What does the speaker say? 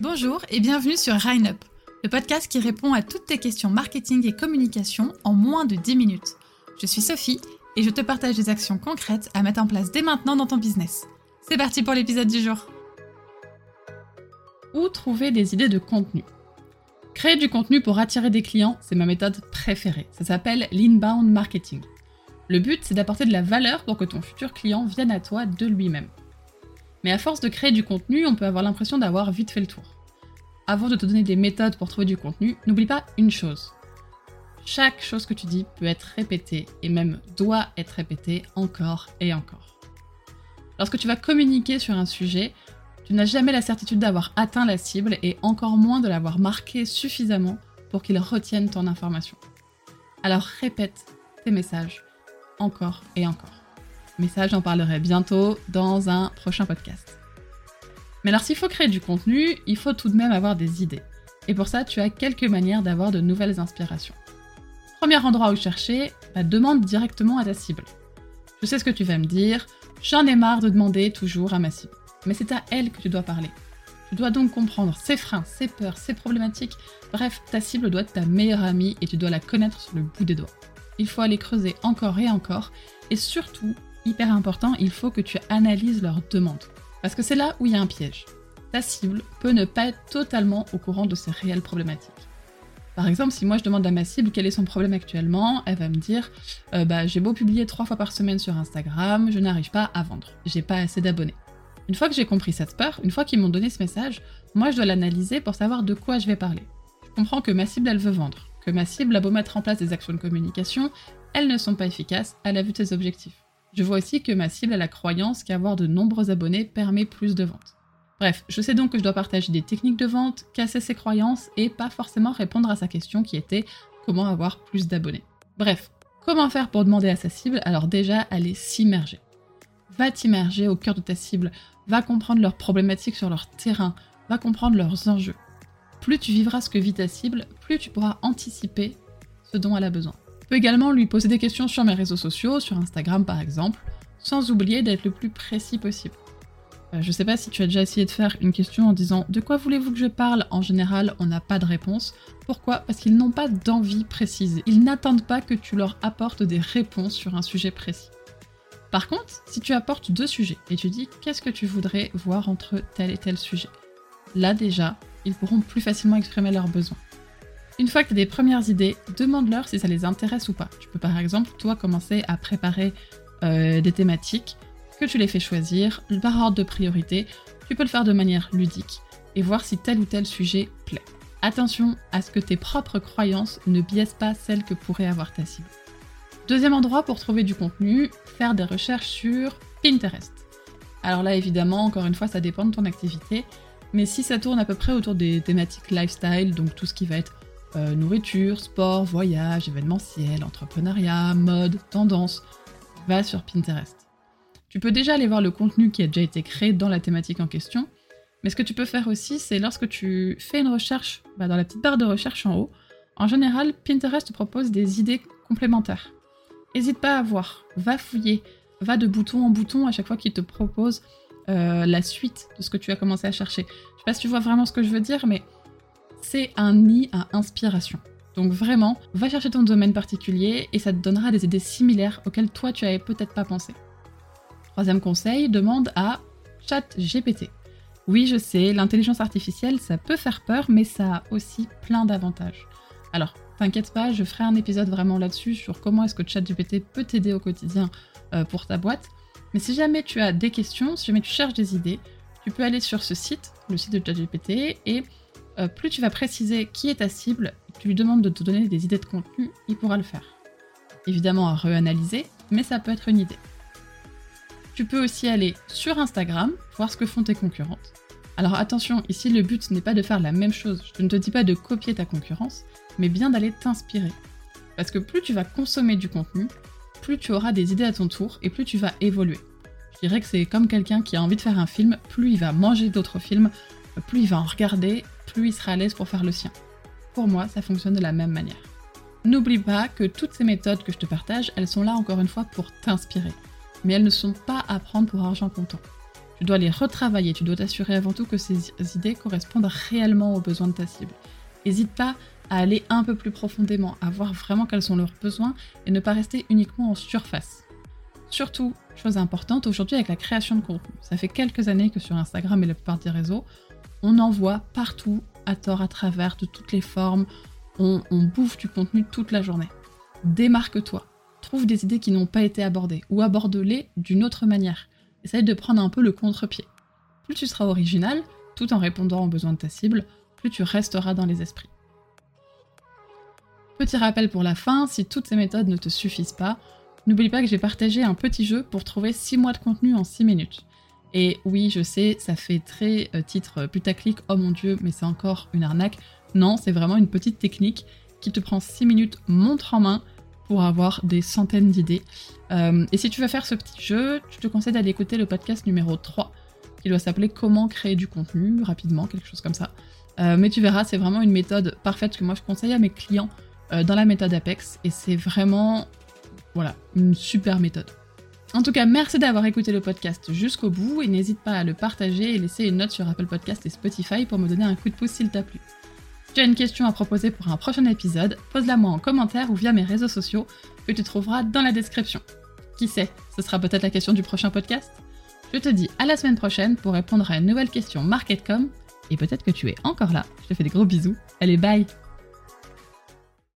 Bonjour et bienvenue sur Rhine le podcast qui répond à toutes tes questions marketing et communication en moins de 10 minutes. Je suis Sophie et je te partage des actions concrètes à mettre en place dès maintenant dans ton business. C'est parti pour l'épisode du jour. Où trouver des idées de contenu? Créer du contenu pour attirer des clients, c'est ma méthode préférée. Ça s'appelle l'inbound marketing. Le but, c'est d'apporter de la valeur pour que ton futur client vienne à toi de lui-même. Mais à force de créer du contenu, on peut avoir l'impression d'avoir vite fait le tour. Avant de te donner des méthodes pour trouver du contenu, n'oublie pas une chose. Chaque chose que tu dis peut être répétée et même doit être répétée encore et encore. Lorsque tu vas communiquer sur un sujet, tu n'as jamais la certitude d'avoir atteint la cible et encore moins de l'avoir marqué suffisamment pour qu'il retienne ton information. Alors répète tes messages encore et encore. Mais ça, j'en parlerai bientôt dans un prochain podcast. Mais alors s'il faut créer du contenu, il faut tout de même avoir des idées. Et pour ça, tu as quelques manières d'avoir de nouvelles inspirations. Premier endroit où chercher, bah, demande directement à ta cible. Je sais ce que tu vas me dire, j'en ai marre de demander toujours à ma cible. Mais c'est à elle que tu dois parler. Tu dois donc comprendre ses freins, ses peurs, ses problématiques. Bref, ta cible doit être ta meilleure amie et tu dois la connaître sur le bout des doigts. Il faut aller creuser encore et encore. Et surtout, hyper important, il faut que tu analyses leurs demandes. Parce que c'est là où il y a un piège. Ta cible peut ne pas être totalement au courant de ses réelles problématiques. Par exemple, si moi je demande à ma cible quel est son problème actuellement, elle va me dire euh, bah, j'ai beau publier trois fois par semaine sur Instagram, je n'arrive pas à vendre, j'ai pas assez d'abonnés. Une fois que j'ai compris cette peur, une fois qu'ils m'ont donné ce message, moi je dois l'analyser pour savoir de quoi je vais parler. Je comprends que ma cible elle veut vendre, que ma cible a beau mettre en place des actions de communication, elles ne sont pas efficaces à la vue de ses objectifs. Je vois aussi que ma cible a la croyance qu'avoir de nombreux abonnés permet plus de ventes. Bref, je sais donc que je dois partager des techniques de vente, casser ses croyances et pas forcément répondre à sa question qui était comment avoir plus d'abonnés? Bref, comment faire pour demander à sa cible Alors déjà, aller s'immerger? Va t'immerger au cœur de ta cible, va comprendre leurs problématiques sur leur terrain, va comprendre leurs enjeux. Plus tu vivras ce que vit ta cible, plus tu pourras anticiper ce dont elle a besoin peux également lui poser des questions sur mes réseaux sociaux, sur Instagram par exemple, sans oublier d'être le plus précis possible. Euh, je sais pas si tu as déjà essayé de faire une question en disant De quoi voulez-vous que je parle? En général, on n'a pas de réponse. Pourquoi? Parce qu'ils n'ont pas d'envie précise. Ils n'attendent pas que tu leur apportes des réponses sur un sujet précis. Par contre, si tu apportes deux sujets et tu dis Qu'est-ce que tu voudrais voir entre tel et tel sujet? Là déjà, ils pourront plus facilement exprimer leurs besoins. Une fois que tu as des premières idées, demande-leur si ça les intéresse ou pas. Tu peux par exemple, toi, commencer à préparer euh, des thématiques que tu les fais choisir par ordre de priorité. Tu peux le faire de manière ludique et voir si tel ou tel sujet plaît. Attention à ce que tes propres croyances ne biaisent pas celles que pourrait avoir ta cible. Deuxième endroit pour trouver du contenu, faire des recherches sur Pinterest. Alors là, évidemment, encore une fois, ça dépend de ton activité, mais si ça tourne à peu près autour des thématiques lifestyle, donc tout ce qui va être euh, nourriture, sport, voyage, événementiel, entrepreneuriat, mode, tendance, va sur Pinterest. Tu peux déjà aller voir le contenu qui a déjà été créé dans la thématique en question, mais ce que tu peux faire aussi, c'est lorsque tu fais une recherche bah, dans la petite barre de recherche en haut, en général, Pinterest te propose des idées complémentaires. N'hésite pas à voir, va fouiller, va de bouton en bouton à chaque fois qu'il te propose euh, la suite de ce que tu as commencé à chercher. Je sais pas si tu vois vraiment ce que je veux dire, mais c'est un nid à inspiration. Donc vraiment, va chercher ton domaine particulier et ça te donnera des idées similaires auxquelles toi tu avais peut-être pas pensé. Troisième conseil, demande à ChatGPT. Oui, je sais, l'intelligence artificielle, ça peut faire peur, mais ça a aussi plein d'avantages. Alors, t'inquiète pas, je ferai un épisode vraiment là-dessus sur comment est-ce que ChatGPT peut t'aider au quotidien euh, pour ta boîte. Mais si jamais tu as des questions, si jamais tu cherches des idées, tu peux aller sur ce site, le site de ChatGPT, et euh, plus tu vas préciser qui est ta cible, tu lui demandes de te donner des idées de contenu, il pourra le faire. Évidemment à réanalyser, mais ça peut être une idée. Tu peux aussi aller sur Instagram, voir ce que font tes concurrentes. Alors attention, ici le but n'est pas de faire la même chose, je ne te dis pas de copier ta concurrence, mais bien d'aller t'inspirer. Parce que plus tu vas consommer du contenu, plus tu auras des idées à ton tour et plus tu vas évoluer. Je dirais que c'est comme quelqu'un qui a envie de faire un film, plus il va manger d'autres films, plus il va en regarder, plus sera à l'aise pour faire le sien. Pour moi, ça fonctionne de la même manière. N'oublie pas que toutes ces méthodes que je te partage, elles sont là encore une fois pour t'inspirer. Mais elles ne sont pas à prendre pour argent comptant. Tu dois les retravailler, tu dois t'assurer avant tout que ces idées correspondent réellement aux besoins de ta cible. N'hésite pas à aller un peu plus profondément, à voir vraiment quels sont leurs besoins et ne pas rester uniquement en surface. Surtout, chose importante, aujourd'hui avec la création de contenu, ça fait quelques années que sur Instagram et la plupart des réseaux, on en voit partout, à tort, à travers, de toutes les formes, on, bouffe du contenu toute la journée. Démarque-toi, trouve des idées qui n'ont pas été abordées, ou aborde-les d'une autre manière. Essaye de prendre un peu le contre-pied. Plus tu seras original, tout en répondant aux besoins de ta cible, plus tu resteras dans les esprits. Petit rappel pour la fin, si toutes ces méthodes ne te suffisent pas, n'oublie pas que j'ai partagé un petit jeu pour trouver 6 mois de contenu en 6 minutes. Et oui, je sais, ça fait très euh, titre putaclic, oh mon dieu, mais c'est encore une arnaque. Non, c'est vraiment une petite technique qui te prend 6 minutes montre en main pour avoir des centaines d'idées. Euh, et si tu veux faire ce petit jeu, je te conseille d'aller écouter le podcast numéro 3, qui doit s'appeler Comment créer du contenu rapidement, quelque chose comme ça. Euh, mais tu verras, c'est vraiment une méthode parfaite que moi je conseille à mes clients euh, dans la méthode Apex et c'est vraiment voilà, une super méthode. En tout cas, merci d'avoir écouté le podcast jusqu'au bout et n'hésite pas à le partager et laisser une note sur Apple Podcast et Spotify pour me donner un coup de pouce s'il t'a plu. Si tu as une question à proposer pour un prochain épisode, pose-la moi en commentaire ou via mes réseaux sociaux que tu trouveras dans la description. Qui sait, ce sera peut-être la question du prochain podcast? Je te dis à la semaine prochaine pour répondre à une nouvelle question MarketCom et peut-être que tu es encore là. Je te fais des gros bisous. Allez, bye